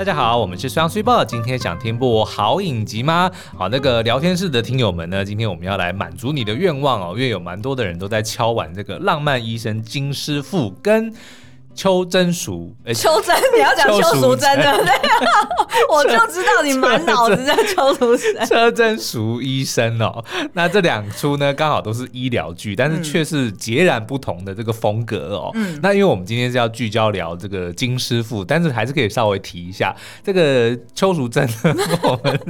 大家好，我们是双岁报，今天想听部好影集吗？好，那个聊天室的听友们呢，今天我们要来满足你的愿望哦，因为有蛮多的人都在敲完这个浪漫医生金师傅跟。邱真淑，邱真，你要讲邱淑贞的，对，我就知道你满脑子在邱淑贞。邱真淑医生哦，那这两出呢，刚好都是医疗剧，但是却是截然不同的这个风格哦。嗯，那因为我们今天是要聚焦聊这个金师傅，但是还是可以稍微提一下这个邱淑贞呢，我们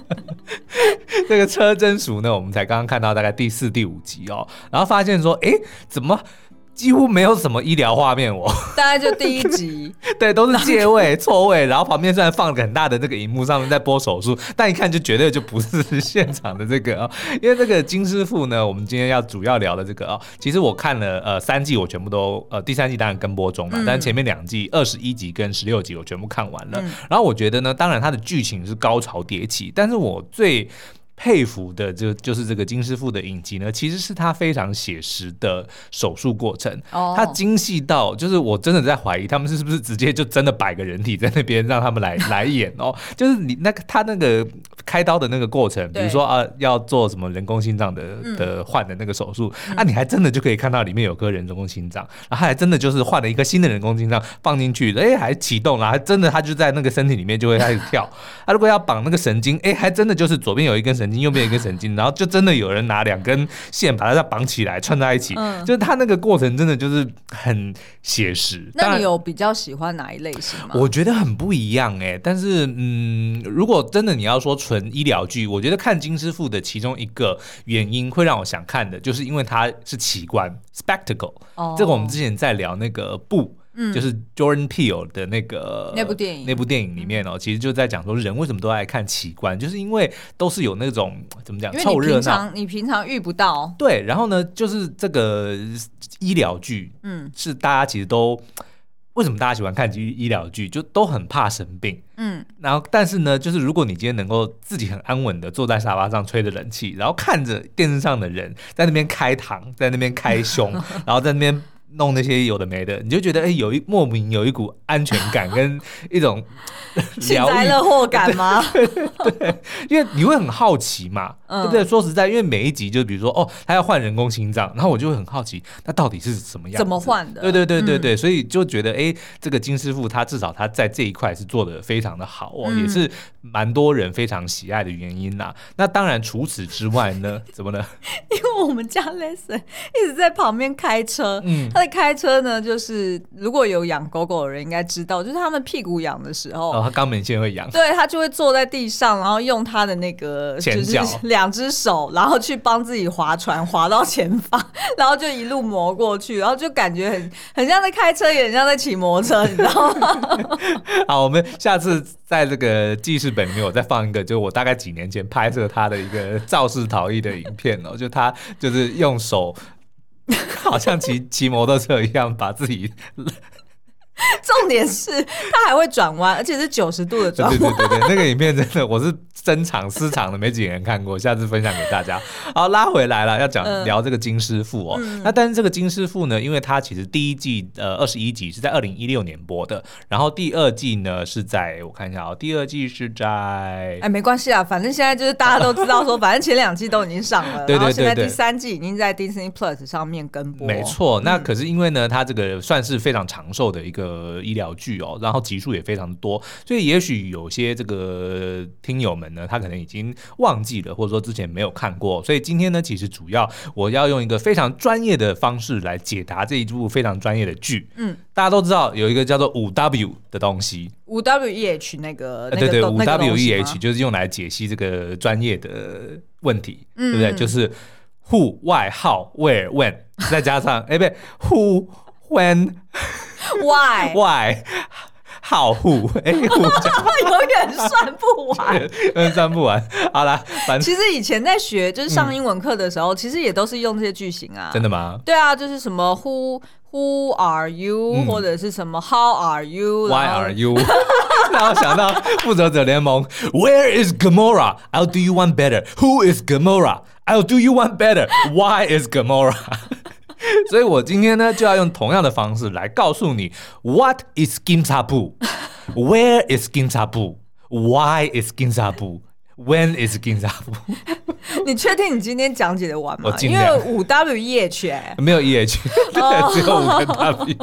这个车真淑呢，我们才刚刚看到大概第四、第五集哦，然后发现说，哎，怎么？几乎没有什么医疗画面，我。大概就第一集，对，都是借位错位，然后旁边虽然放很大的那个荧幕，上面在播手术，但一看就绝对就不是现场的这个哦，因为这个金师傅呢，我们今天要主要聊的这个哦，其实我看了呃三季，我全部都呃第三季当然跟播中了，但是前面两季二十一集跟十六集我全部看完了，然后我觉得呢，当然它的剧情是高潮迭起，但是我最佩服的就就是这个金师傅的影集呢，其实是他非常写实的手术过程，他精细到就是我真的在怀疑他们是不是直接就真的摆个人体在那边让他们来来演哦，就是你那个他那个开刀的那个过程，比如说啊要做什么人工心脏的的换的那个手术，啊你还真的就可以看到里面有颗人工心脏，然后还真的就是换了一个新的人工心脏放进去，哎还启动了，还真的他就在那个身体里面就会开始跳，他 如果要绑那个神经，哎还真的就是左边有一根神经。右边一根神经，然后就真的有人拿两根线把它再绑起来串在一起，嗯、就是他那个过程真的就是很写实。那你有比较喜欢哪一类型吗？我觉得很不一样哎、欸，但是嗯，如果真的你要说纯医疗剧，我觉得看金师傅的其中一个原因会让我想看的，就是因为它是奇观 spectacle。哦、这个我们之前在聊那个布。嗯，就是 Jordan Peele 的那个那部电影，那部电影里面哦，其实就在讲说人为什么都爱看奇观，就是因为都是有那种怎么讲，凑热闹，你平常遇不到。对，然后呢，就是这个医疗剧，嗯，是大家其实都为什么大家喜欢看医医疗剧，就都很怕生病，嗯，然后但是呢，就是如果你今天能够自己很安稳的坐在沙发上吹着冷气，然后看着电视上的人在那边开膛，在那边开胸，然后在那边。弄那些有的没的，你就觉得哎、欸，有一莫名有一股安全感 跟一种 幸灾乐祸感吗？对，对，因为你会很好奇嘛，嗯、对不对？说实在，因为每一集就比如说哦，他要换人工心脏，然后我就会很好奇，那到底是什么样？怎么换的？对对对对对，嗯、所以就觉得哎，这个金师傅他至少他在这一块是做的非常的好哦，嗯、也是蛮多人非常喜爱的原因呐。那当然除此之外呢，怎么呢？因为我们家 Lesson 一直在旁边开车，嗯。他在开车呢，就是如果有养狗狗的人应该知道，就是他们屁股痒的时候，哦，他肛门腺会痒，对，他就会坐在地上，然后用他的那个就是 两只手，然后去帮自己划船，划到前方，然后就一路磨过去，然后就感觉很很像在开车，也很像在骑摩托车，你知道吗？好，我们下次在这个记事本里面，我再放一个，就我大概几年前拍摄他的一个肇事逃逸的影片哦，就他就是用手。好像骑 骑摩托车一样，把自己。重点是它还会转弯，而且是九十度的转弯。对对对对，那个影片真的我是真场私藏的，没几个人看过，下次分享给大家。好，拉回来了，要讲、嗯、聊这个金师傅哦。嗯、那但是这个金师傅呢，因为他其实第一季呃二十一集是在二零一六年播的，然后第二季呢是在我看一下哦，第二季是在哎没关系啊，反正现在就是大家都知道说，反正前两季都已经上了，对对对对，然后现在第三季已经在 Disney Plus 上面跟播。没错，那可是因为呢，他这个算是非常长寿的一个。呃，医疗剧哦，然后集数也非常多，所以也许有些这个听友们呢，他可能已经忘记了，或者说之前没有看过，所以今天呢，其实主要我要用一个非常专业的方式来解答这一部非常专业的剧。嗯，大家都知道有一个叫做五 W 的东西，五 W E H 那个，那个、对对，五 W E H 就是用来解析这个专业的问题，嗯、对不对？就是 Who、Why、How、Where、When，再加上哎，不对，Who、When。Why Why 好护哎，护永远算不完，永远算不完。好了，反正其实以前在学就是上英文课的时候，嗯、其实也都是用这些句型啊。真的吗？对啊，就是什么 Who Who are you，、嗯、或者是什么 How are you，Why are you？然后想到复仇者联盟，Where is Gamora？I'll do you one better。Who is Gamora？I'll do you one better。Why is Gamora？所以我今天呢就要用同样的方式来告诉你，What is Ginza Bu？Where is Ginza Why is Ginza When is Ginza 你确定你今天讲解的完吗？因为五 W E H 哎，没有 E H，对，只有五个 W。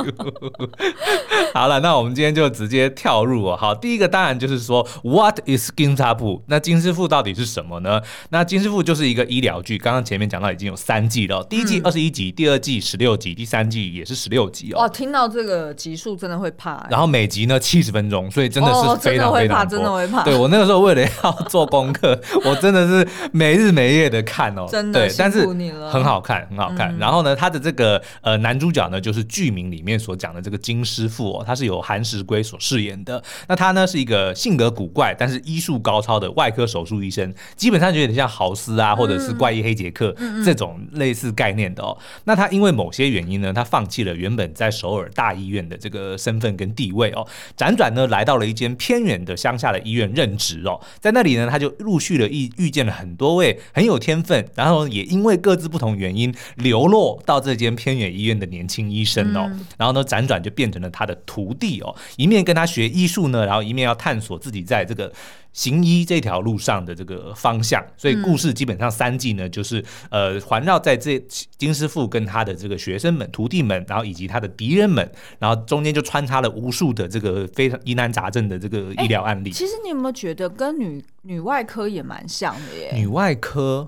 好了，那我们今天就直接跳入哦。好，第一个当然就是说，What is Ginzabu？那金师傅到底是什么呢？那金师傅就是一个医疗剧，刚刚前面讲到已经有三季了，第一季二十一集，第二季十六集，第三季也是十六集哦。哇，听到这个集数真的会怕。然后每集呢七十分钟，所以真的是非常非常多。真的会怕，对，我那个时候为了要做功课，我真的是没日没夜的看哦。真的，对，但是很好看，很好看。然后呢，他的这个呃男主角呢，就是剧名里面所讲的这个金师傅哦，他是由韩石圭所饰演的。那他呢是一个性格古怪，但是医术高超的外科手术医生，基本上就有点像豪斯啊，或者是怪医黑杰克这种类似概念的哦。那他因为某些原因呢，他放弃了原本在首尔大医院的这个身份跟地位哦，辗转呢来到了一间偏远的乡下的医院任职哦，在那里呢，他就陆续的遇遇见了很多位很有天分，然后也因为各自不同原因流落到这间偏远医院的年轻医生哦，嗯、然后呢，辗转就变成了他的徒弟哦，一面跟他学医术呢，然后一面要探索自己在这个行医这条路上的这个方向。所以故事基本上三季呢，就是呃环绕在这金师傅跟他的这个学生们、徒弟们，然后以及他的敌人们，然后中间就穿插了无数的这个非常疑难杂症的这个医疗案例。其实你有没有觉得跟女女外科也蛮像的耶？女外科。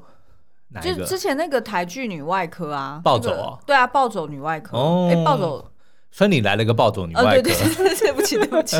就之前那个台剧《女外科》啊，暴走啊，对啊，暴走女外科，哎，暴走，所以你来了个暴走女外科，对对，对不起对不起，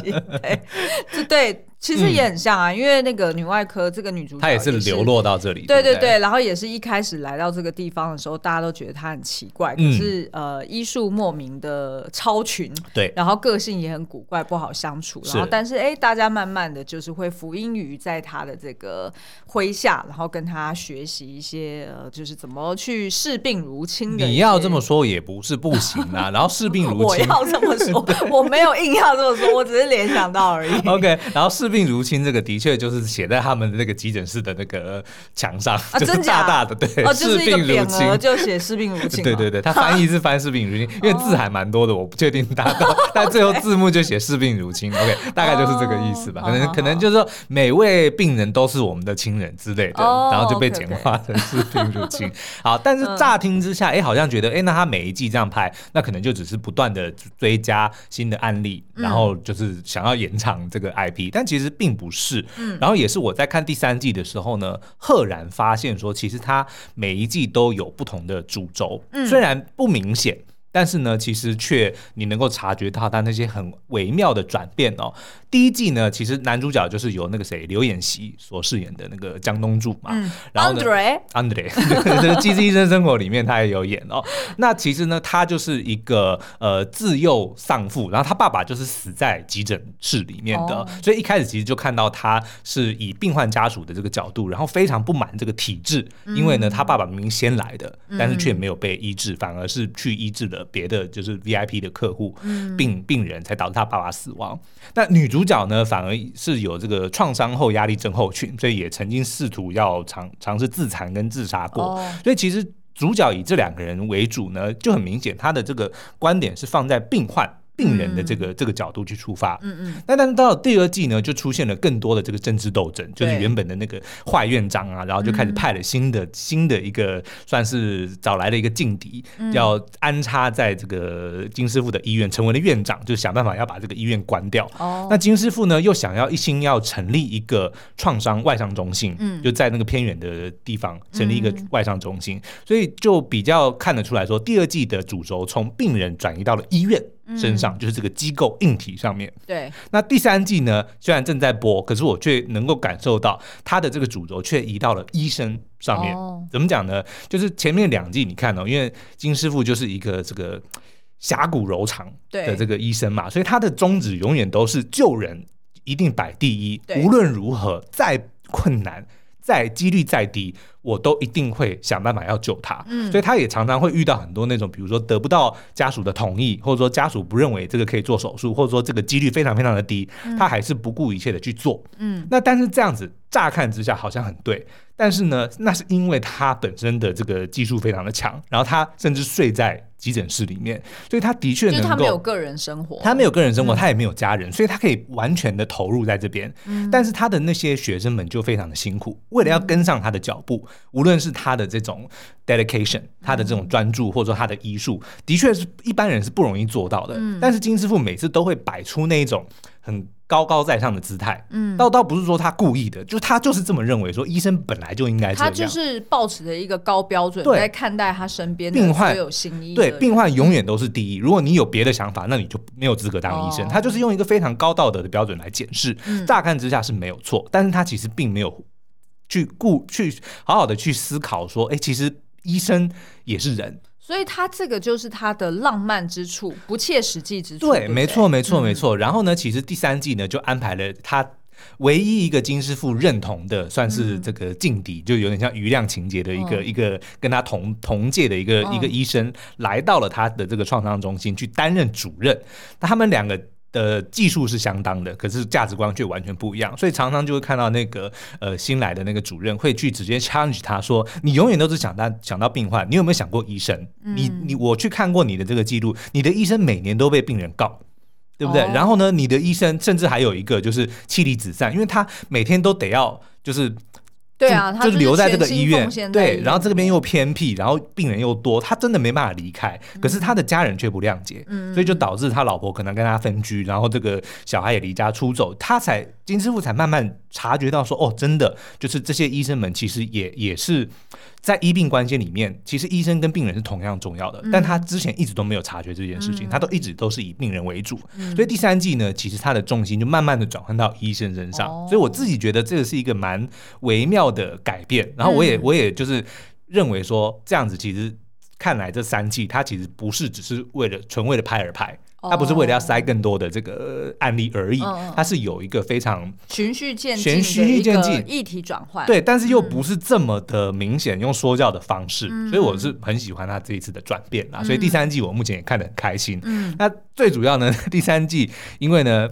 对。其实也很像啊，因为那个女外科这个女主角，她也是流落到这里，对对对，然后也是一开始来到这个地方的时候，大家都觉得她很奇怪，可是呃医术莫名的超群，对，然后个性也很古怪，不好相处，然后但是哎，大家慢慢的就是会服音于在她的这个麾下，然后跟她学习一些呃，就是怎么去视病如亲的。你要这么说也不是不行啊，然后视病如亲，我要这么说，我没有硬要这么说，我只是联想到而已。OK，然后视。视病如亲，这个的确就是写在他们的那个急诊室的那个墙上，啊、就是大大的，对，哦，就是一个匾额，就写视病如亲。对对对，他翻译是翻视病如亲，因为字还蛮多的，我不确定达到，但最后字幕就写视病如亲。OK，大概就是这个意思吧，可能可能就是说每位病人都是我们的亲人之类的，然后就被简化成视病如亲。好，但是乍听之下，哎，好像觉得，哎，那他每一季这样拍，那可能就只是不断的追加新的案例，然后就是想要延长这个 IP，但其实。其实并不是，然后也是我在看第三季的时候呢，赫然发现说，其实它每一季都有不同的主轴，虽然不明显。但是呢，其实却你能够察觉到他那些很微妙的转变哦。第一季呢，其实男主角就是由那个谁刘演锡所饰演的那个江东柱嘛。嗯。然后呢，Andre，Andre，这个《机智医生生活》里面他也有演哦。那其实呢，他就是一个呃自幼丧父，然后他爸爸就是死在急诊室里面的，哦、所以一开始其实就看到他是以病患家属的这个角度，然后非常不满这个体制，嗯、因为呢，他爸爸明明先来的，但是却没有被医治，嗯、反而是去医治了。别的就是 VIP 的客户，病病人才导致他爸爸死亡。那女主角呢，反而是有这个创伤后压力症候群，所以也曾经试图要尝尝试自残跟自杀过。所以其实主角以这两个人为主呢，就很明显，他的这个观点是放在病患。病人的这个这个角度去出发，嗯嗯，那但是到了第二季呢，就出现了更多的这个政治斗争，就是原本的那个坏院长啊，然后就开始派了新的新的一个算是找来了一个劲敌，要安插在这个金师傅的医院，成为了院长，就想办法要把这个医院关掉。哦，那金师傅呢又想要一心要成立一个创伤外伤中心，嗯，就在那个偏远的地方成立一个外伤中心，所以就比较看得出来说，第二季的主轴从病人转移到了医院。身上就是这个机构硬体上面。对。那第三季呢？虽然正在播，可是我却能够感受到它的这个主轴却移到了医生上面。哦、怎么讲呢？就是前面两季你看哦，因为金师傅就是一个这个侠骨柔肠的这个医生嘛，所以他的宗旨永远都是救人，一定摆第一。对无论如何，再困难。再几率再低，我都一定会想办法要救他。嗯，所以他也常常会遇到很多那种，比如说得不到家属的同意，或者说家属不认为这个可以做手术，或者说这个几率非常非常的低，他还是不顾一切的去做。嗯，那但是这样子乍看之下好像很对，但是呢，那是因为他本身的这个技术非常的强，然后他甚至睡在急诊室里面，所以他的确能够，他没有个人生活，他没有个人生活，他也没有家人，所以他可以完全的投入在这边。但是他的那些学生们就非常的辛苦，为了要跟上他的脚步，无论是他的这种 dedication，他的这种专注，或者说他的医术，的确是一般人是不容易做到的。但是金师傅每次都会摆出那一种很。高高在上的姿态，嗯，倒倒不是说他故意的，就他就是这么认为，说医生本来就应该这样，他就是抱持的一个高标准在看待他身边病患，有新医，对，病患永远都是第一。如果你有别的想法，那你就没有资格当医生。他就是用一个非常高道德的标准来检视，乍看之下是没有错，但是他其实并没有去顾去好好的去思考说，哎，其实医生也是人。所以他这个就是他的浪漫之处，不切实际之处。对，对对没错，没错，没错。然后呢，其实第三季呢就安排了他唯一一个金师傅认同的，算是这个劲敌，嗯、就有点像余量情节的一个、嗯、一个跟他同同届的一个、嗯、一个医生，来到了他的这个创伤中心去担任主任。那他们两个。的技术是相当的，可是价值观却完全不一样，所以常常就会看到那个呃新来的那个主任会去直接 challenge 他说：“你永远都是想到想到病患，你有没有想过医生？嗯、你你我去看过你的这个记录，你的医生每年都被病人告，对不对？哦、然后呢，你的医生甚至还有一个就是妻离子散，因为他每天都得要就是。”对啊，就留在这个医院，对，然后这边又偏僻，然后病人又多，他真的没办法离开。可是他的家人却不谅解，所以就导致他老婆可能跟他分居，然后这个小孩也离家出走，他才金师傅才慢慢察觉到说，哦，真的就是这些医生们其实也也是。在医病关系里面，其实医生跟病人是同样重要的，嗯、但他之前一直都没有察觉这件事情，嗯、他都一直都是以病人为主，嗯、所以第三季呢，其实他的重心就慢慢的转换到医生身上，哦、所以我自己觉得这个是一个蛮微妙的改变，然后我也、嗯、我也就是认为说这样子其实看来这三季他其实不是只是为了纯为了拍而拍。他不是为了要塞更多的这个案例而已，他是有一个非常循序渐进、循序渐进。议题转换，对，但是又不是这么的明显用说教的方式，所以我是很喜欢他这一次的转变啊。所以第三季我目前也看得很开心。那最主要呢，第三季因为呢，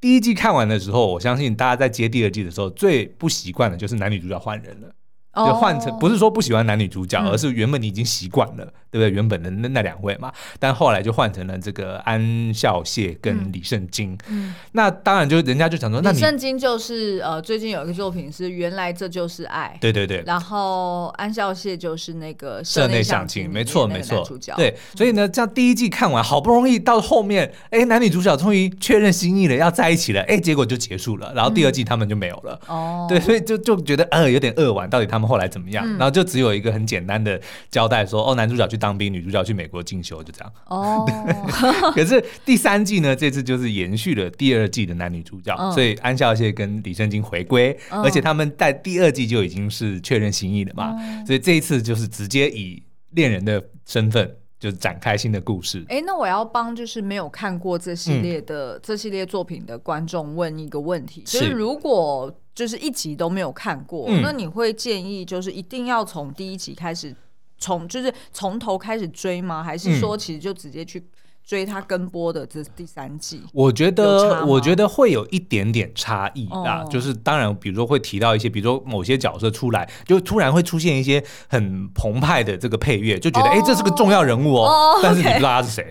第一季看完的时候，我相信大家在接第二季的时候，最不习惯的就是男女主角换人了。就换成不是说不喜欢男女主角，而是原本你已经习惯了，对不对？原本的那那两位嘛，但后来就换成了这个安孝燮跟李圣经。嗯，那当然就人家就想说，那李圣经就是呃，最近有一个作品是《原来这就是爱》，对对对。然后安孝燮就是那个社内相亲，没错没错。对，所以呢，这样第一季看完，好不容易到后面，哎，男女主角终于确认心意了，要在一起了，哎，结果就结束了，然后第二季他们就没有了。哦，对，所以就就觉得呃有点扼腕，到底他们。后来怎么样？然后就只有一个很简单的交代说，说哦，男主角去当兵，女主角去美国进修，就这样。哦，可是第三季呢，这次就是延续了第二季的男女主角，哦、所以安孝燮跟李圣经回归，哦、而且他们在第二季就已经是确认心意了嘛，哦、所以这一次就是直接以恋人的身份就展开新的故事。哎，那我要帮就是没有看过这系列的、嗯、这系列作品的观众问一个问题，就是如果。就是一集都没有看过，嗯、那你会建议就是一定要从第一集开始，从就是从头开始追吗？还是说其实就直接去追他跟播的这第三季？我觉得我觉得会有一点点差异啊，哦、就是当然，比如说会提到一些，比如说某些角色出来，就突然会出现一些很澎湃的这个配乐，就觉得哎、哦欸，这是个重要人物哦，哦但是你不知道他是谁，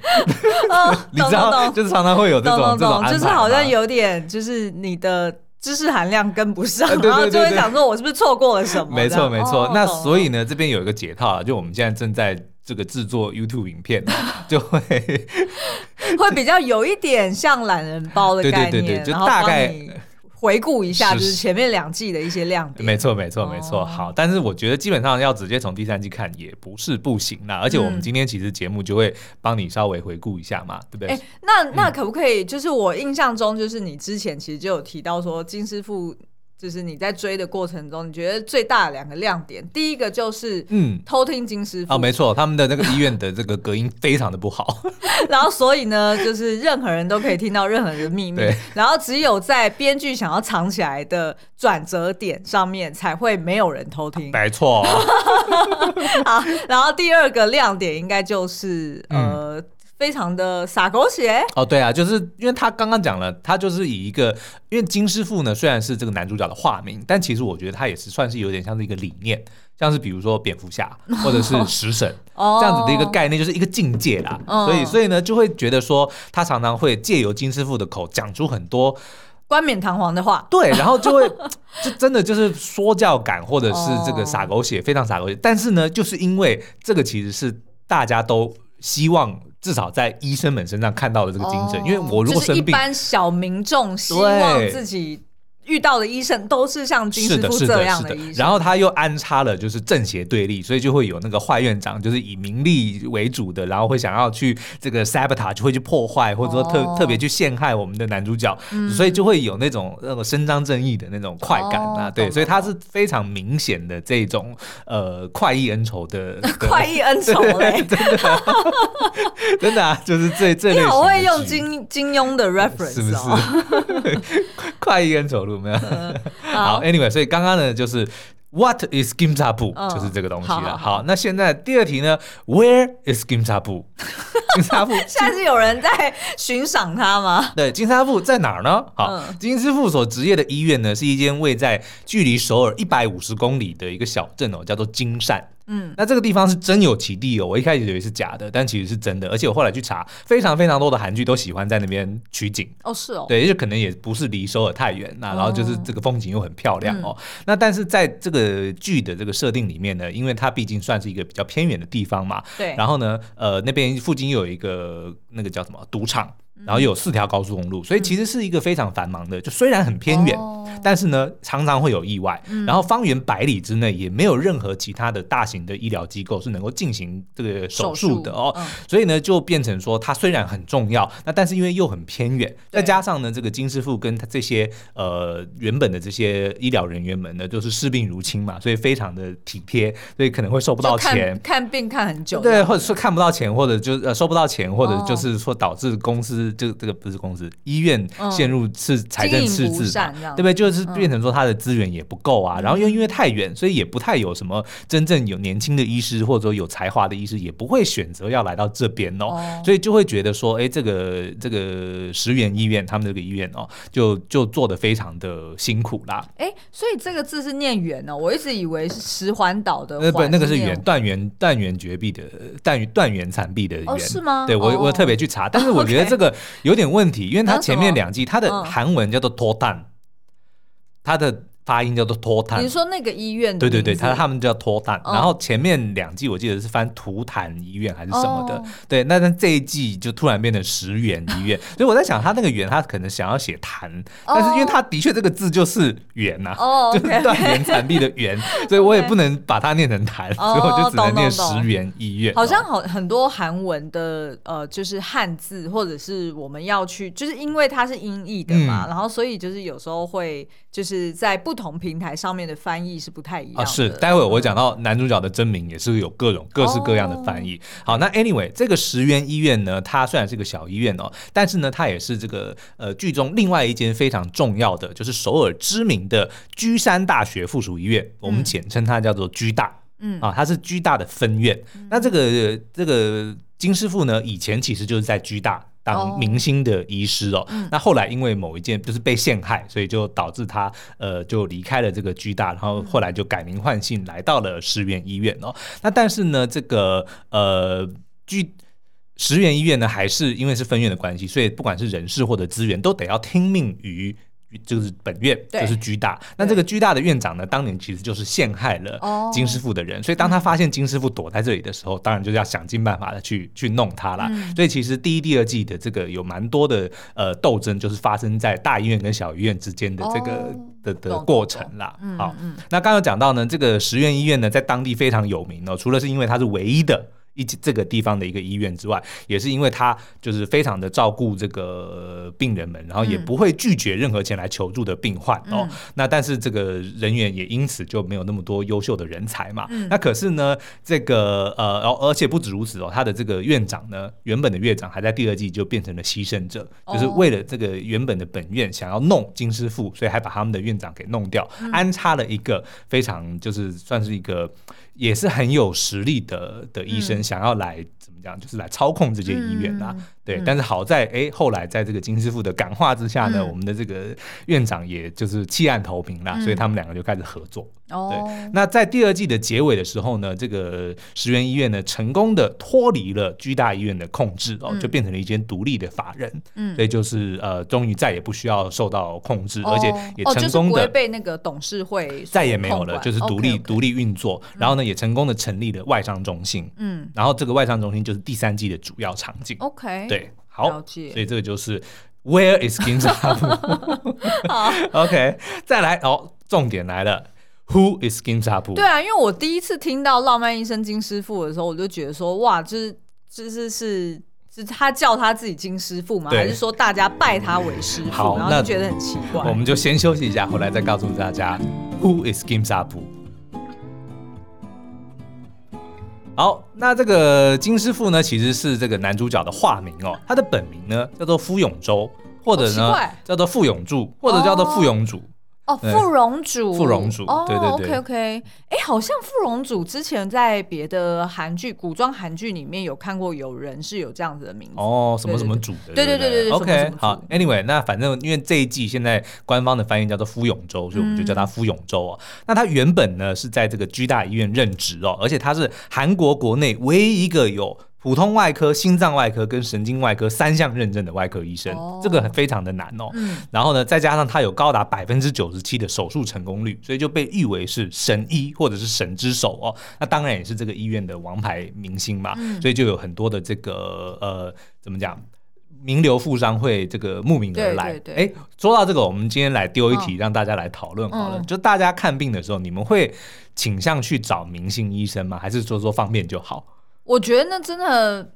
哦、你知道，就是常常会有这种这种，就是好像有点就是你的。知识含量跟不上，然后就会想说，我是不是错过了什么？没错，没错。那所以呢，这边有一个解套啊，就我们现在正在这个制作 YouTube 影片，就会会比较有一点像懒人包的概念，对对对，就大概。回顾一下，就是前面两季的一些亮点。没错，没错，没错。好，但是我觉得基本上要直接从第三季看也不是不行啦。而且我们今天其实节目就会帮你稍微回顾一下嘛，对不对？哎，那那可不可以？就是我印象中，就是你之前其实就有提到说金师傅。就是你在追的过程中，你觉得最大的两个亮点，第一个就是嗯，偷听金师傅哦，没错，他们的那个医院的这个隔音非常的不好，然后所以呢，就是任何人都可以听到任何人的秘密，然后只有在编剧想要藏起来的转折点上面才会没有人偷听，没错。好，然后第二个亮点应该就是呃。非常的洒狗血。哦，对啊，就是因为他刚刚讲了，他就是以一个，因为金师傅呢虽然是这个男主角的化名，但其实我觉得他也是算是有点像是一个理念，像是比如说蝙蝠侠 或者是食神、哦、这样子的一个概念，就是一个境界啦。哦、所以，所以呢就会觉得说，他常常会借由金师傅的口讲出很多。冠冕堂皇的话，对，然后就会就真的就是说教感，或者是这个洒狗血，非常洒狗血。但是呢，就是因为这个其实是大家都希望至少在医生们身上看到的这个精神，因为我如果生病，一般小民众希望自己。遇到的医生都是像金师傅这样的医生，然后他又安插了就是正邪对立，所以就会有那个坏院长，就是以名利为主的，然后会想要去这个 sabotage，就会去破坏，或者说特、哦、特别去陷害我们的男主角，嗯、所以就会有那种那个伸张正义的那种快感啊，哦、对，所以他是非常明显的这种呃快意恩仇的 快意恩仇嘞，真的 真的啊，就是这这好会用金金庸的 reference，是不是？哦、快意恩仇录。有没有？好，Anyway，所以刚刚呢，就是 What is Kim Sa Bu，就是这个东西了。好，那现在第二题呢，Where is Kim Sa Bu？金沙布现在是有人在寻赏他吗？对，金沙布在哪儿呢？好，金师傅所职业的医院呢，是一间位在距离首尔一百五十公里的一个小镇哦，叫做金善。嗯，那这个地方是真有其地哦，我一开始以为是假的，但其实是真的，而且我后来去查，非常非常多的韩剧都喜欢在那边取景。哦，是哦，对，就可能也不是离首尔太远，那然后就是这个风景又很漂亮哦，那但是在这个剧的这个设定里面呢，因为它毕竟算是一个比较偏远的地方嘛，对，然后呢，呃，那边附近又有一个那个叫什么赌场。然后有四条高速公路，所以其实是一个非常繁忙的。就虽然很偏远，但是呢，常常会有意外。然后方圆百里之内也没有任何其他的大型的医疗机构是能够进行这个手术的哦。所以呢，就变成说它虽然很重要，那但是因为又很偏远，再加上呢，这个金师傅跟他这些呃原本的这些医疗人员们呢，就是视病如亲嘛，所以非常的体贴，所以可能会收不到钱，看病看很久，对，或者说看不到钱，或者就呃收不到钱，或者就是说导致公司。这个这个不是公司，医院陷入是财政赤字，对不对？就是变成说他的资源也不够啊，然后又因为太远，所以也不太有什么真正有年轻的医师或者说有才华的医师，也不会选择要来到这边哦，所以就会觉得说，哎，这个这个石原医院，他们这个医院哦，就就做的非常的辛苦啦。哎，所以这个字是念远哦，我一直以为是石环岛的，呃不，那个是远断垣断垣绝壁的断断垣残壁的垣，是吗？对我我特别去查，但是我觉得 这个。有点问题，因为它前面两季它的韩文叫做脱蛋，它的。发音叫做脱痰，你说那个医院？对对对，他他们叫脱炭。然后前面两季我记得是翻图坦医院还是什么的，对。那但这一季就突然变成石原医院，所以我在想他那个原他可能想要写痰，但是因为他的确这个字就是原呐，就是断言残壁的圆，所以我也 不能把它念成坛，所以我就只能念石原医院。好像好很多韩文的呃，就是汉字或者是我们要去，就是因为它是音译的嘛，然后所以就是有时候会就是在不。不同平台上面的翻译是不太一样的。啊，是，待会我讲到男主角的真名也是有各种各式各样的翻译。好，那 anyway，这个石原医院呢，它虽然是个小医院哦，但是呢，它也是这个呃剧中另外一间非常重要的，就是首尔知名的居山大学附属医院，我们简称它叫做居大。嗯，啊，它是居大的分院。那这个这个金师傅呢，以前其实就是在居大。当明星的医师哦，嗯、那后来因为某一件就是被陷害，所以就导致他呃就离开了这个居大，然后后来就改名换姓来到了石原医院哦。那但是呢，这个呃居石原医院呢，还是因为是分院的关系，所以不管是人事或者资源，都得要听命于。就是本院，就是居大。那这个居大的院长呢，当年其实就是陷害了金师傅的人。所以当他发现金师傅躲在这里的时候，当然就是要想尽办法的去去弄他了。所以其实第一、第二季的这个有蛮多的呃斗争，就是发生在大医院跟小医院之间的这个的的过程啦。好，那刚刚讲到呢，这个十院医院呢，在当地非常有名哦，除了是因为它是唯一的。一这个地方的一个医院之外，也是因为他就是非常的照顾这个病人们，然后也不会拒绝任何前来求助的病患哦。那但是这个人员也因此就没有那么多优秀的人才嘛。那可是呢，这个呃，而且不止如此哦，他的这个院长呢，原本的院长还在第二季就变成了牺牲者，就是为了这个原本的本院想要弄金师傅，所以还把他们的院长给弄掉，安插了一个非常就是算是一个。也是很有实力的的医生，想要来怎么讲，就是来操控这些医院啦。嗯对，嗯、但是好在哎，后来在这个金师傅的感化之下呢，嗯、我们的这个院长也就是弃暗投明了，嗯、所以他们两个就开始合作。哦，对，那在第二季的结尾的时候呢，这个石原医院呢，成功的脱离了居大医院的控制哦，嗯、就变成了一间独立的法人。嗯，所以就是呃，终于再也不需要受到控制，哦、而且也成功的、哦、被那个董事会再也没有了，就是独立 okay, okay 独立运作。然后呢，也成功的成立了外商中心。嗯，然后这个外商中心就是第三季的主要场景。OK，对。好，所以这个就是 Where is Ginzaburg？好，OK，再来哦，重点来了，Who is Ginzaburg？对啊，因为我第一次听到浪漫医生金师傅的时候，我就觉得说，哇，就是就是是是他叫他自己金师傅吗？还是说大家拜他为师傅？好，然后就觉得很奇怪。我们就先休息一下，回来再告诉大家 Who is Ginzaburg？好，那这个金师傅呢，其实是这个男主角的化名哦，他的本名呢叫做傅永周，或者呢叫做傅永柱，或者叫做傅永主。哦，傅荣主，傅荣主，哦，对对对，OK OK，哎，好像傅荣主之前在别的韩剧、古装韩剧里面有看过，有人是有这样子的名字，哦，什么什么主的，对对对对对，OK，好，Anyway，那反正因为这一季现在官方的翻译叫做夫永州，所以我们就叫他夫永州哦。那他原本呢是在这个居大医院任职哦，而且他是韩国国内唯一一个有。普通外科、心脏外科跟神经外科三项认证的外科医生，哦、这个非常的难哦。嗯、然后呢，再加上他有高达百分之九十七的手术成功率，所以就被誉为是神医或者是神之手哦。那当然也是这个医院的王牌明星嘛，嗯、所以就有很多的这个呃，怎么讲，名流富商会这个慕名而来。哎、欸，说到这个，我们今天来丢一题，让大家来讨论好了。嗯、就大家看病的时候，你们会倾向去找明星医生吗？还是说说方便就好？我觉得那真的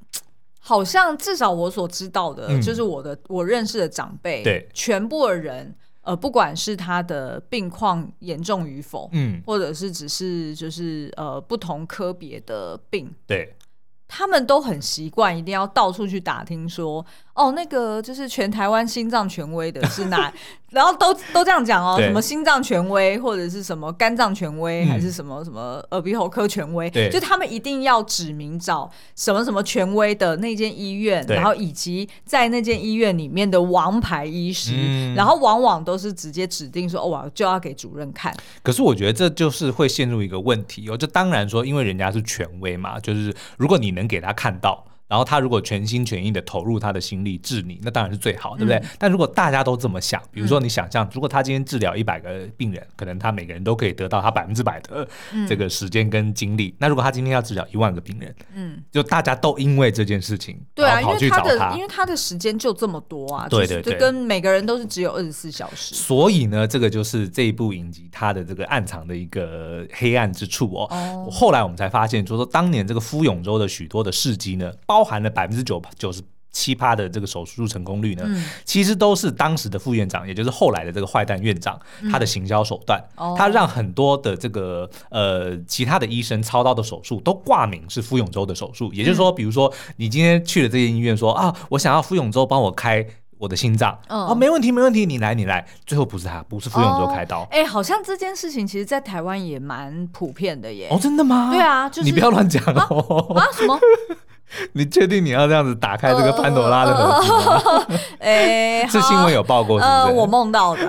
好像，至少我所知道的，嗯、就是我的我认识的长辈，对。全部的人，呃，不管是他的病况严重与否，嗯，或者是只是就是呃不同科别的病，对，他们都很习惯一定要到处去打听说。哦，那个就是全台湾心脏权威的是哪？然后都都这样讲哦，什么心脏权威，或者是什么肝脏权威，还是什么什么耳鼻喉科权威？就他们一定要指名找什么什么权威的那间医院，然后以及在那间医院里面的王牌医师，然后往往都是直接指定说，哦，就要给主任看。可是我觉得这就是会陷入一个问题哦，就当然说，因为人家是权威嘛，就是如果你能给他看到。然后他如果全心全意的投入他的心力治你，那当然是最好，对不对？嗯、但如果大家都这么想，比如说你想象，如果他今天治疗一百个病人，可能他每个人都可以得到他百分之百的这个时间跟精力。嗯、那如果他今天要治疗一万个病人，嗯，就大家都因为这件事情，对啊，跑去找他，因为他的因为他的时间就这么多啊，对对对，就跟每个人都是只有二十四小时。所以呢，这个就是这一部影集它的这个暗藏的一个黑暗之处哦。哦后来我们才发现，就是说当年这个傅永州的许多的事迹呢，包含了百分之九。九十七趴的这个手术成功率呢，嗯、其实都是当时的副院长，也就是后来的这个坏蛋院长，嗯、他的行销手段，哦、他让很多的这个呃其他的医生操刀的手术都挂名是傅永州的手术，也就是说，比如说你今天去了这间医院说，说啊，我想要傅永州帮我开我的心脏，哦，没问题，没问题，你来，你来，最后不是他，不是傅永州开刀，哎、哦欸，好像这件事情其实，在台湾也蛮普遍的耶，哦，真的吗？对啊，就是、你不要乱讲哦。啊，啊，什么？你确定你要这样子打开这个潘多拉的盒子吗？哎，是新闻有报过是不是？呃，我梦到的。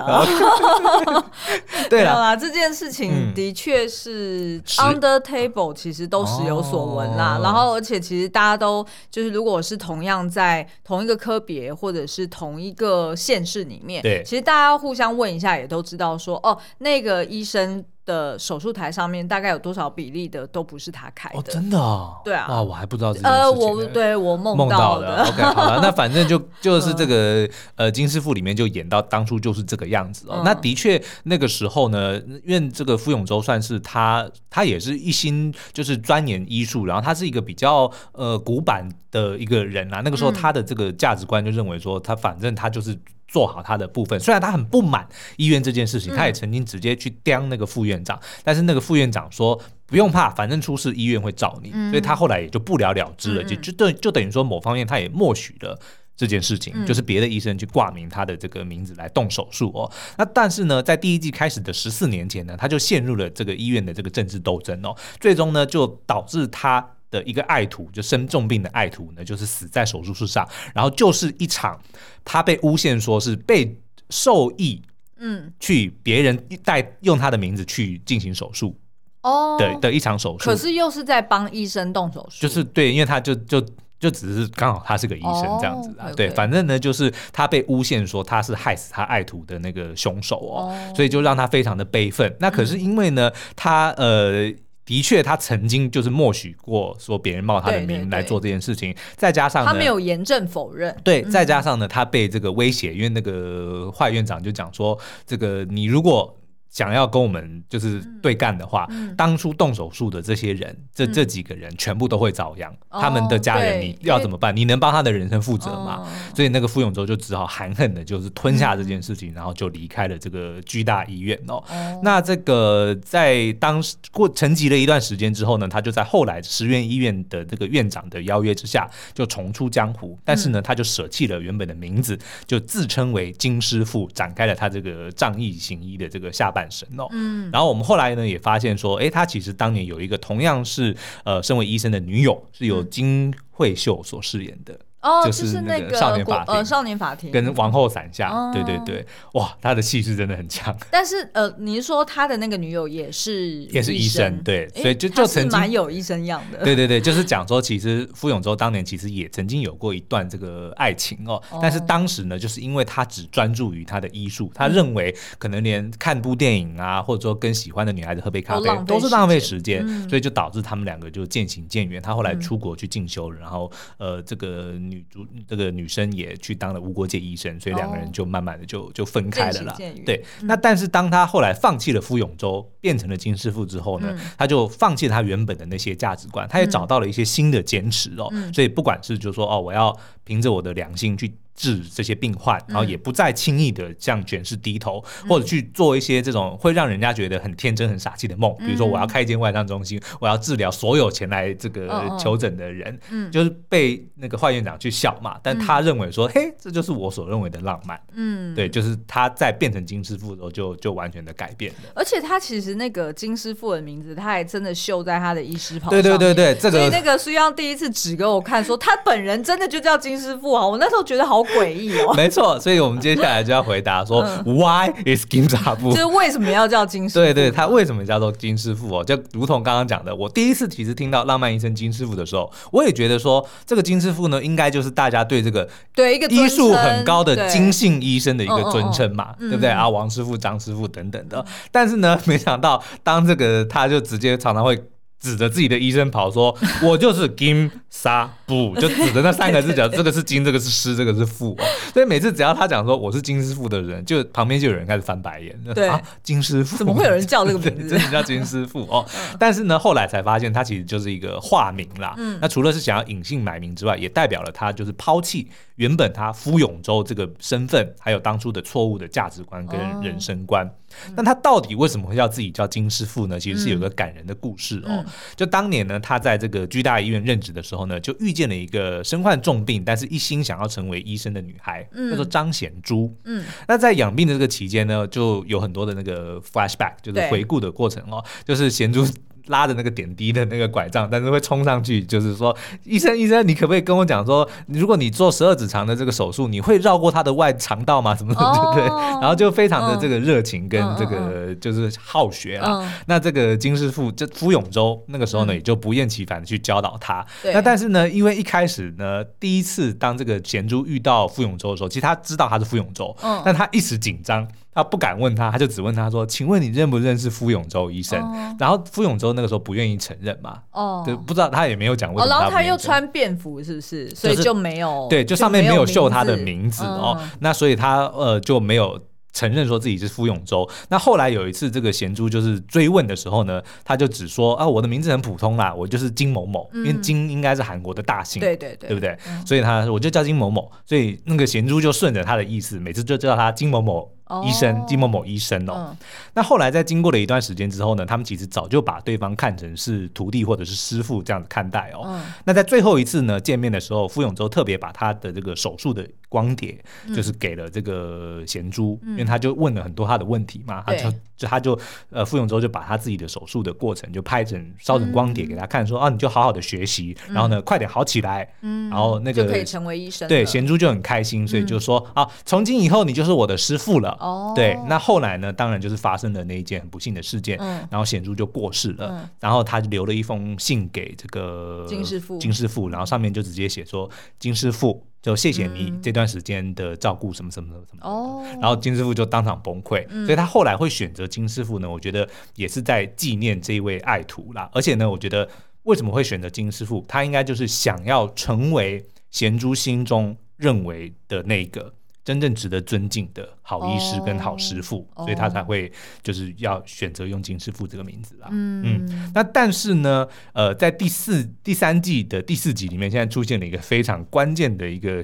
对了啦，这件事情的确是 under table，其实都时有所闻啦。然后，而且其实大家都就是，如果是同样在同一个科别或者是同一个县市里面，对，其实大家互相问一下，也都知道说，哦，那个医生。的手术台上面大概有多少比例的都不是他开的？哦，真的哦？对啊，哇，我还不知道这件事情。呃，我对我梦到的。OK，好了，那反正就 就是这个呃金师傅里面就演到当初就是这个样子哦。嗯、那的确那个时候呢，因为这个傅永周算是他，他也是一心就是钻研医术，然后他是一个比较呃古板的一个人啊。那个时候他的这个价值观就认为说，他反正他就是。做好他的部分，虽然他很不满医院这件事情，他也曾经直接去刁那个副院长，嗯、但是那个副院长说不用怕，反正出事医院会找你，嗯、所以他后来也就不了了之了，嗯、就就等就等于说某方面他也默许了这件事情，嗯、就是别的医生去挂名他的这个名字来动手术哦。那但是呢，在第一季开始的十四年前呢，他就陷入了这个医院的这个政治斗争哦，最终呢就导致他。的一个爱徒，就生重病的爱徒呢，就是死在手术室上，然后就是一场他被诬陷说是被授意，嗯，去别人代用他的名字去进行手术哦。对的一场手术，可是又是在帮医生动手术，就是对，因为他就就。就只是刚好他是个医生这样子啊，对，反正呢就是他被诬陷说他是害死他爱徒的那个凶手哦，所以就让他非常的悲愤。那可是因为呢，他呃的确他曾经就是默许过说别人冒他的名来做这件事情，再加上他没有严正否认，对，再加上呢他被这个威胁，因为那个坏院长就讲说，这个你如果。想要跟我们就是对干的话，嗯、当初动手术的这些人，嗯、这这几个人全部都会遭殃。嗯、他们的家人，你要怎么办？你能帮他的人生负责吗？嗯、所以那个傅永州就只好含恨的，就是吞下这件事情，嗯、然后就离开了这个巨大医院哦。嗯、那这个在当时过沉寂了一段时间之后呢，他就在后来石原医院的这个院长的邀约之下，就重出江湖。但是呢，他就舍弃了原本的名字，就自称为金师傅，展开了他这个仗义行医的这个下半。神哦，嗯，然后我们后来呢也发现说，哎，他其实当年有一个同样是呃身为医生的女友，是由金惠秀所饰演的。哦，就是那个少年法庭，呃，少年法庭跟王后伞下，对对对，哇，他的气势真的很强。但是呃，您说他的那个女友也是也是医生，对，所以就就曾经蛮有医生样的。对对对，就是讲说，其实傅永州当年其实也曾经有过一段这个爱情哦，但是当时呢，就是因为他只专注于他的医术，他认为可能连看部电影啊，或者说跟喜欢的女孩子喝杯咖啡都是浪费时间，所以就导致他们两个就渐行渐远。他后来出国去进修，然后呃，这个。女主这个女生也去当了无国界医生，所以两个人就慢慢的就就分开了啦。对，那但是当他后来放弃了傅永州，变成了金师傅之后呢，他就放弃了他原本的那些价值观，他也找到了一些新的坚持哦。所以不管是就说哦，我要凭着我的良心去。治这些病患，然后也不再轻易的向权势低头，嗯、或者去做一些这种会让人家觉得很天真、很傻气的梦。嗯、比如说，我要开一间外伤中心，我要治疗所有前来这个求诊的人，嗯、就是被那个坏院长去笑嘛。但他认为说，嗯、嘿，这就是我所认为的浪漫。嗯，对，就是他在变成金师傅的时候就，就就完全的改变了。而且他其实那个金师傅的名字，他还真的绣在他的医师袍上。对对对对，这个。所以那个苏央第一次指给我看，说他本人真的就叫金师傅啊！我那时候觉得好诡异哦。没错，所以我们接下来就要回答说，Why is 金师傅？就是为什么要叫金师傅？对对，他为什么叫做金师傅哦？就如同刚刚讲的，我第一次其实听到浪漫医生金师傅的时候，我也觉得说，这个金师傅呢，应该就是大家对这个对一个医术很高的金姓医生的一个尊称嘛，对不对啊？王师傅、张师傅等等的。但是呢，没想到当这个他就直接常常会。指着自己的医生跑说：“我就是金师傅，就指着那三个字讲，这个是金，这个是师，这个是傅。所以每次只要他讲说我是金师傅的人，就旁边就有人开始翻白眼。对啊，金师傅怎么会有人叫这个名字？真的叫金师傅哦。但是呢，后来才发现他其实就是一个化名啦。嗯，那除了是想要隐姓埋名之外，也代表了他就是抛弃原本他傅永州这个身份，还有当初的错误的价值观跟人生观。那他到底为什么会叫自己叫金师傅呢？其实是有个感人的故事哦。就当年呢，他在这个巨大医院任职的时候呢，就遇见了一个身患重病，但是一心想要成为医生的女孩，叫做张贤珠。嗯，那在养病的这个期间呢，就有很多的那个 flashback，就是回顾的过程哦，就是贤珠。拉着那个点滴的那个拐杖，但是会冲上去，就是说，医生，医生，你可不可以跟我讲说，如果你做十二指肠的这个手术，你会绕过他的外肠道吗？什么的，对不对？然后就非常的这个热情跟这个就是好学啊。那这个金师傅，这傅永州那个时候呢，也就不厌其烦的去教导他。那但是呢，因为一开始呢，第一次当这个贤珠遇到傅永州的时候，其实他知道他是傅永州，但他一时紧张。他不敢问他，他就只问他说：“请问你认不认识傅永州医生？”哦、然后傅永州那个时候不愿意承认嘛，哦，就不知道他也没有讲为什么、哦。然后他又穿便服，是不是？所以就没有、就是、对，就上面没有绣他的名字，哦。嗯、那所以他呃就没有承认说自己是傅永州。那后来有一次这个贤珠就是追问的时候呢，他就只说啊，我的名字很普通啦，我就是金某某，嗯、因为金应该是韩国的大姓，对对对，对不对？嗯、所以他我就叫金某某，所以那个贤珠就顺着他的意思，每次就叫他金某某。医生金某某医生哦，嗯、那后来在经过了一段时间之后呢，他们其实早就把对方看成是徒弟或者是师傅这样子看待哦。嗯、那在最后一次呢见面的时候，傅永洲特别把他的这个手术的光碟，就是给了这个贤珠，嗯、因为他就问了很多他的问题嘛，嗯、他就就他就呃傅永州就把他自己的手术的过程就拍成烧成光碟给他看，说啊你就好好的学习，然后呢快点好起来，嗯，然后那个就可以成为医生。对，贤珠就很开心，所以就说啊从今以后你就是我的师傅了。哦，对，那后来呢，当然就是发生了那一件很不幸的事件，然后贤珠就过世了，然后他留了一封信给这个金师傅，金师傅，然后上面就直接写说金师傅。就谢谢你这段时间的照顾，什么什么什么什么。哦。然后金师傅就当场崩溃，所以他后来会选择金师傅呢，我觉得也是在纪念这一位爱徒啦。而且呢，我觉得为什么会选择金师傅，他应该就是想要成为贤珠心中认为的那个。真正值得尊敬的好医师跟好师傅，oh, 所以他才会就是要选择用金师傅这个名字啦。嗯嗯，那但是呢，呃，在第四第三季的第四集里面，现在出现了一个非常关键的一个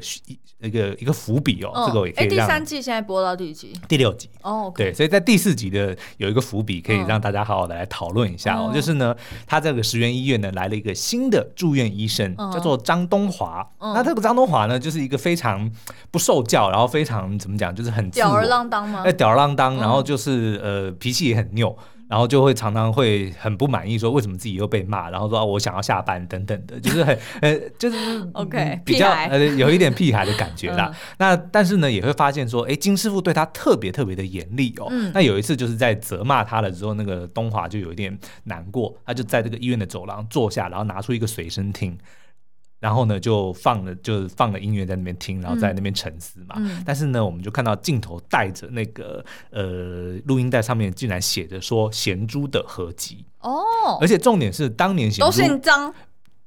一个一个伏笔哦。Oh, 这个我也可以让。第三季现在播到第几集？第六集。哦，oh, okay. 对，所以在第四集的有一个伏笔，可以让大家好好的来讨论一下哦。Oh. 就是呢，他这个石原医院呢来了一个新的住院医生，oh. 叫做张东华。Oh. 那这个张东华呢，就是一个非常不受教，然后。非常怎么讲，就是很吊儿郎当吗？哎，吊儿郎当，然后就是、嗯、呃，脾气也很拗，然后就会常常会很不满意，说为什么自己又被骂，然后说我想要下班等等的，就是很呃，就是 OK 比较呃有一点屁孩的感觉啦。嗯、那但是呢，也会发现说，哎，金师傅对他特别特别的严厉哦。嗯、那有一次就是在责骂他了之后，那个东华就有一点难过，他就在这个医院的走廊坐下，然后拿出一个随身听。然后呢，就放了，就放了音乐在那边听，然后在那边沉思嘛。但是呢，我们就看到镜头带着那个呃录音带上面竟然写着说贤珠的合集哦，而且重点是当年贤珠都姓张，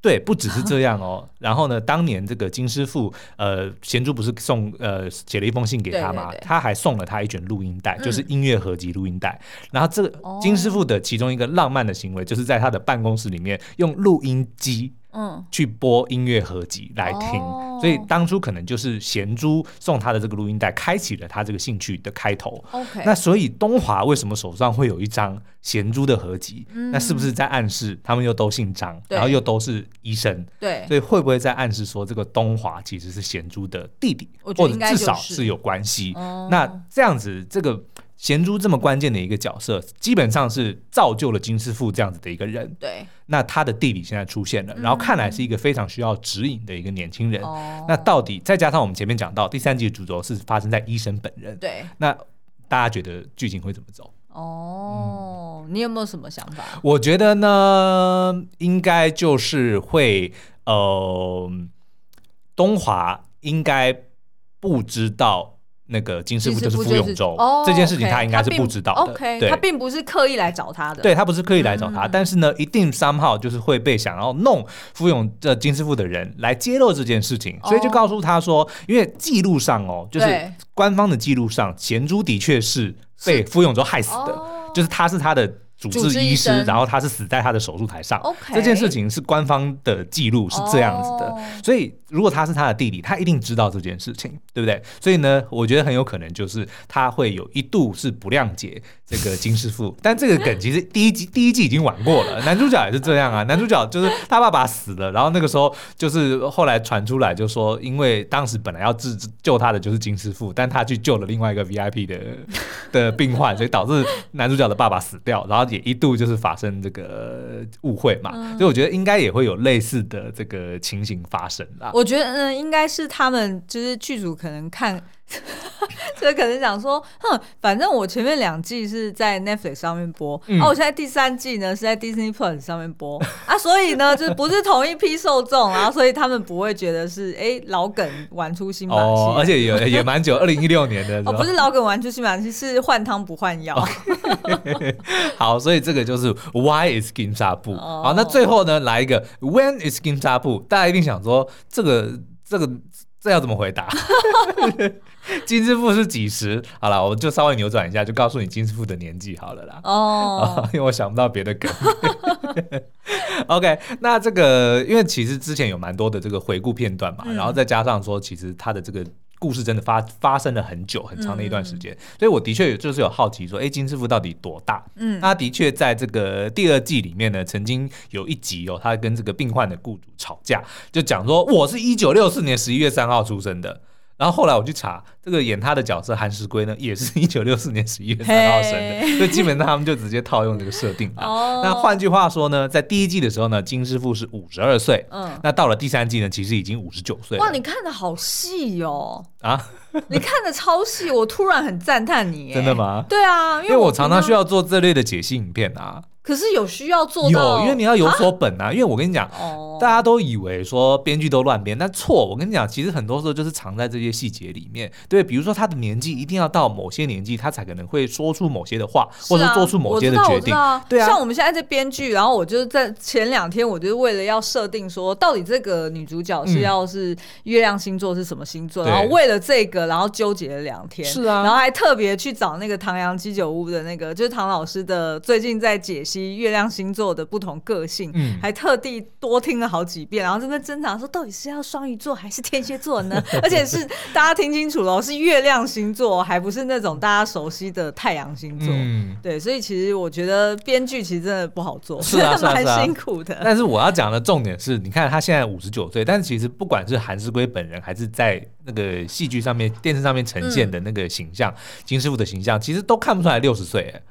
对，不只是这样哦。然后呢，当年这个金师傅呃贤珠不是送呃写了一封信给他嘛，对对对，他还送了他一卷录音带，就是音乐合集录音带。嗯、然后这个金师傅的其中一个浪漫的行为，就是在他的办公室里面用录音机。嗯，去播音乐合集来听，哦、所以当初可能就是贤珠送他的这个录音带，开启了他这个兴趣的开头。OK，那所以东华为什么手上会有一张贤珠的合集？嗯、那是不是在暗示他们又都姓张，然后又都是医生？对，所以会不会在暗示说这个东华其实是贤珠的弟弟，或者至少是有关系？哦、那这样子这个。贤珠这么关键的一个角色，基本上是造就了金师傅这样子的一个人。对，那他的弟弟现在出现了，然后看来是一个非常需要指引的一个年轻人。嗯、那到底再加上我们前面讲到第三季的主轴是发生在医生本人。对，那大家觉得剧情会怎么走？哦，嗯、你有没有什么想法？我觉得呢，应该就是会，呃，东华应该不知道。那个金师傅就是傅永州，这件事情他应该是不知道的。对，他并不是刻意来找他的。对，他不是刻意来找他，但是呢，一定 somehow 就是会被想要弄傅永这金师傅的人来揭露这件事情，所以就告诉他说，因为记录上哦，就是官方的记录上，贤珠的确是被傅永州害死的，就是他是他的。主治医师，然后他是死在他的手术台上。这件事情是官方的记录是这样子的，oh. 所以如果他是他的弟弟，他一定知道这件事情，对不对？所以呢，我觉得很有可能就是他会有一度是不谅解这个金师傅，但这个梗其实第一集第一季已经玩过了，男主角也是这样啊，男主角就是他爸爸死了，然后那个时候就是后来传出来就说，因为当时本来要治救他的就是金师傅，但他去救了另外一个 VIP 的的病患，所以导致男主角的爸爸死掉，然后。也一度就是发生这个误会嘛，嗯、所以我觉得应该也会有类似的这个情形发生啦。我觉得嗯，应该是他们就是剧组可能看。所以可能想说，哼，反正我前面两季是在 Netflix 上面播，嗯、啊，我现在第三季呢是在 Disney Plus 上面播啊，所以呢 就不是同一批受众，然后所以他们不会觉得是哎、欸、老梗玩出新把戏，哦，而且也也蛮久，二零一六年的，哦，不是老梗玩出新把戏，是换汤不换药。好，所以这个就是 Why is Kim Sa-bu？好，那最后呢来一个 When is Kim Sa-bu？大家一定想说这个这个。这要怎么回答？金师傅是几十？好了，我就稍微扭转一下，就告诉你金师傅的年纪好了啦。哦，oh. 因为我想不到别的梗。OK，那这个因为其实之前有蛮多的这个回顾片段嘛，嗯、然后再加上说，其实他的这个。故事真的发发生了很久很长的一段时间，嗯、所以我的确就是有好奇说，哎，金师傅到底多大？嗯，他的确在这个第二季里面呢，曾经有一集哦，他跟这个病患的雇主吵架，就讲说，我是一九六四年十一月三号出生的。然后后来我去查，这个演他的角色韩石圭呢，也是 一九六四年十一月三号生的，所以基本上他们就直接套用这个设定啊。哦、那换句话说呢，在第一季的时候呢，金师傅是五十二岁，嗯，那到了第三季呢，其实已经五十九岁。哇，你看的好细哦！啊，你看的超细，我突然很赞叹你。真的吗？对啊，因为我常常需要做这类的解析影片啊。可是有需要做到，有，因为你要有所本啊。因为我跟你讲，哦、大家都以为说编剧都乱编，但错。我跟你讲，其实很多时候就是藏在这些细节里面。对，比如说他的年纪一定要到某些年纪，他才可能会说出某些的话，啊、或者做出某些的决定。对啊，像我们现在在编剧，然后我就是在前两天，我就是为了要设定说，到底这个女主角是要是月亮星座是什么星座，嗯、然后为了这个，然后纠结了两天。是啊，然后还特别去找那个唐阳鸡酒屋的那个，就是唐老师的最近在解析月亮星座。座的不同个性，嗯，还特地多听了好几遍，然后在那挣扎说，到底是要双鱼座还是天蝎座呢？而且是大家听清楚了，是月亮星座，还不是那种大家熟悉的太阳星座。嗯，对，所以其实我觉得编剧其实真的不好做，是啊，蛮辛苦的。但是我要讲的重点是，你看他现在五十九岁，但是其实不管是韩世圭本人，还是在那个戏剧上面、电视上面呈现的那个形象，嗯、金师傅的形象，其实都看不出来六十岁，哎。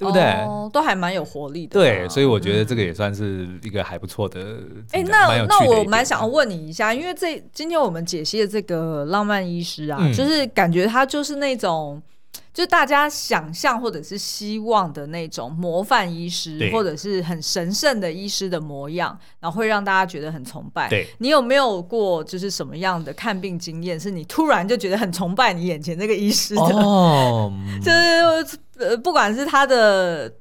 对不对？哦，都还蛮有活力的。对，所以我觉得这个也算是一个还不错的。哎、嗯，那那我蛮想要问你一下，因为这今天我们解析的这个浪漫医师啊，嗯、就是感觉他就是那种，就大家想象或者是希望的那种模范医师，或者是很神圣的医师的模样，然后会让大家觉得很崇拜。对，你有没有过就是什么样的看病经验，是你突然就觉得很崇拜你眼前这个医师的？哦，就是。呃，不管是他的，嗯，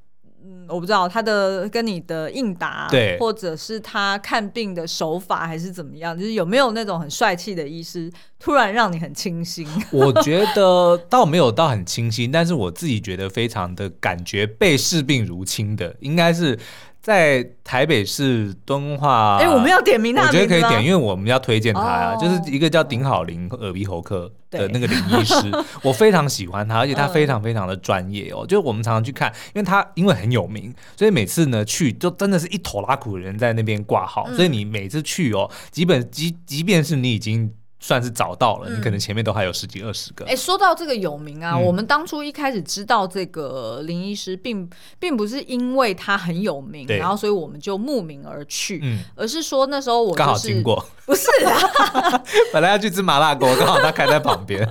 我不知道他的跟你的应答，对，或者是他看病的手法，还是怎么样，就是有没有那种很帅气的医师，突然让你很清新？我觉得倒没有到很清新，但是我自己觉得非常的感觉被视病如亲的，应该是。在台北市敦化，哎，我们要点名他，我觉得可以点，因为我们要推荐他呀，就是一个叫顶好林耳鼻喉科的那个林医师，我非常喜欢他，而且他非常非常的专业哦。就是我们常常去看，因为他因为很有名，所以每次呢去就真的是一头拉苦的人在那边挂号，所以你每次去哦，基本即即便是你已经。算是找到了，嗯、你可能前面都还有十几二十个。哎、欸，说到这个有名啊，嗯、我们当初一开始知道这个林医师并，并并不是因为他很有名，然后所以我们就慕名而去，嗯、而是说那时候我刚、就是、好经过，不是啊，本来要去吃麻辣锅，刚好他开在旁边，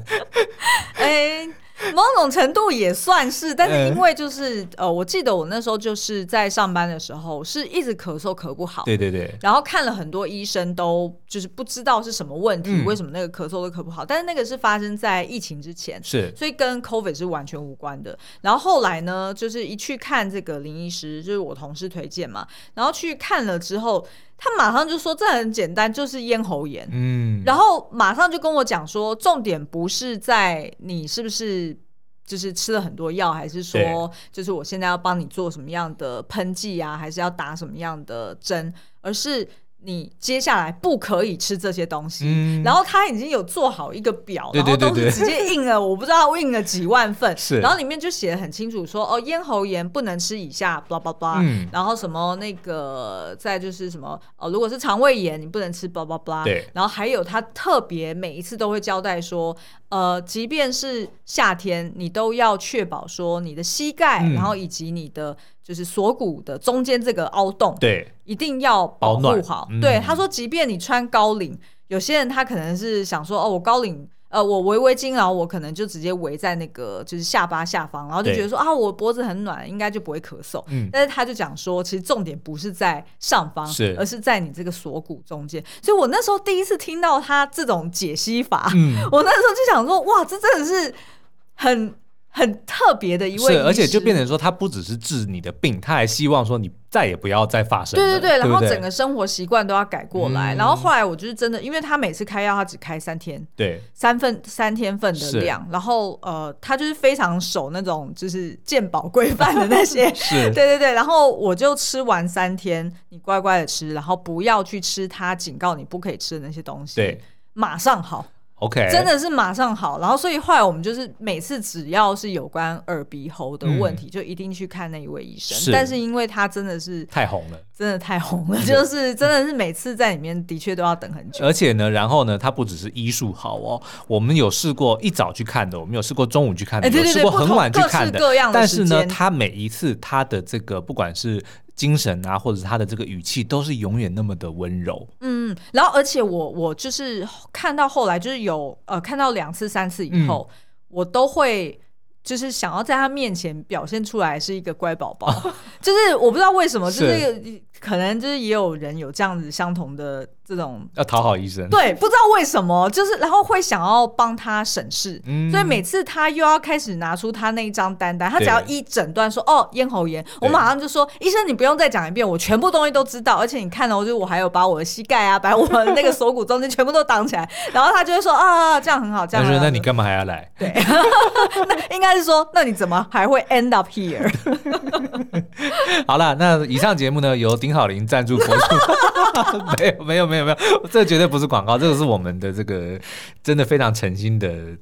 哎、欸。某种程度也算是，但是因为就是、嗯、呃，我记得我那时候就是在上班的时候，是一直咳嗽咳不好，对对对，然后看了很多医生，都就是不知道是什么问题，嗯、为什么那个咳嗽都咳不好，但是那个是发生在疫情之前，是，所以跟 COVID 是完全无关的。然后后来呢，就是一去看这个林医师，就是我同事推荐嘛，然后去看了之后。他马上就说：“这很简单，就是咽喉炎。”嗯，然后马上就跟我讲说：“重点不是在你是不是就是吃了很多药，还是说就是我现在要帮你做什么样的喷剂啊，还是要打什么样的针，而是。”你接下来不可以吃这些东西，嗯、然后他已经有做好一个表，然后都是直接印了，我不知道印了几万份，是。然后里面就写的很清楚说，说哦，咽喉炎不能吃以下，blah blah blah，嗯、然后什么那个再就是什么哦，如果是肠胃炎，你不能吃，blah blah blah，对，然后还有他特别每一次都会交代说，呃，即便是夏天，你都要确保说你的膝盖，嗯、然后以及你的。就是锁骨的中间这个凹洞，对，一定要保护好。嗯、对，他说，即便你穿高领，有些人他可能是想说，哦，我高领，呃，我围围巾，然后我可能就直接围在那个就是下巴下方，然后就觉得说啊，我脖子很暖，应该就不会咳嗽。嗯，但是他就讲说，其实重点不是在上方，是，而是在你这个锁骨中间。所以我那时候第一次听到他这种解析法，嗯、我那时候就想说，哇，这真的是很。很特别的一位，是，而且就变成说，他不只是治你的病，他还希望说你再也不要再发生。对对对，然后整个生活习惯都要改过来。然后后来我就是真的，因为他每次开药，他只开三天，对，三份三天份的量。然后呃，他就是非常守那种就是健保规范的那些，是，对对对。然后我就吃完三天，你乖乖的吃，然后不要去吃他警告你不可以吃的那些东西，对，马上好。OK，真的是马上好。然后所以后来我们就是每次只要是有关耳鼻喉的问题，嗯、就一定去看那一位医生。是，但是因为他真的是太红了，真的太红了，就是真的是每次在里面的确都要等很久。而且呢，然后呢，他不只是医术好哦，我们有试过一早去看的，我们有试过中午去看的，有试过很晚去看的，各式各样的。但是呢，他每一次他的这个不管是精神啊，或者是他的这个语气，都是永远那么的温柔。嗯，然后而且我我就是看到后来，就是有呃看到两次三次以后，嗯、我都会就是想要在他面前表现出来是一个乖宝宝，就是我不知道为什么，就是可能就是也有人有这样子相同的。这种要讨好医生，对，不知道为什么，就是然后会想要帮他省事，嗯、所以每次他又要开始拿出他那一张单单，他只要一诊断说哦咽喉炎，我马上就说对医生你不用再讲一遍，我全部东西都知道，而且你看了，我就我还有把我的膝盖啊，把我的那个锁骨中间全部都挡起来，然后他就会说啊这样很好，这样很好。那你干嘛还要来？对，那应该是说那你怎么还会 end up here？好了，那以上节目呢由丁好林赞助播出，没有没有没有。没有没有，这绝对不是广告，这个是我们的这个真的非常诚心的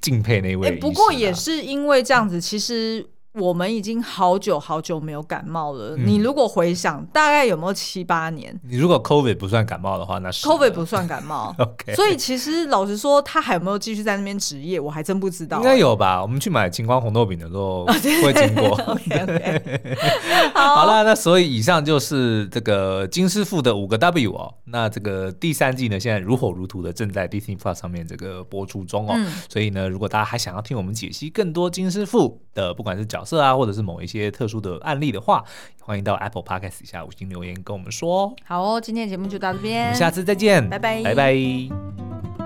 敬佩那位、不过也是因为这样子，其实。我们已经好久好久没有感冒了。嗯、你如果回想，大概有没有七八年？你如果 COVID 不算感冒的话，那是 COVID 不算感冒。OK。所以其实老实说，他还有没有继续在那边职业，我还真不知道、欸。应该有吧？我们去买晴光红豆饼的时候 会经过。好了，那所以以上就是这个金师傅的五个 W 哦。那这个第三季呢，现在如火如荼的正在 Disney Plus 上面这个播出中哦。嗯、所以呢，如果大家还想要听我们解析更多金师傅的，不管是角色啊，或者是某一些特殊的案例的话，欢迎到 Apple Podcast 底下五星留言跟我们说。好哦，今天的节目就到这边，我们下次再见，拜拜，拜拜。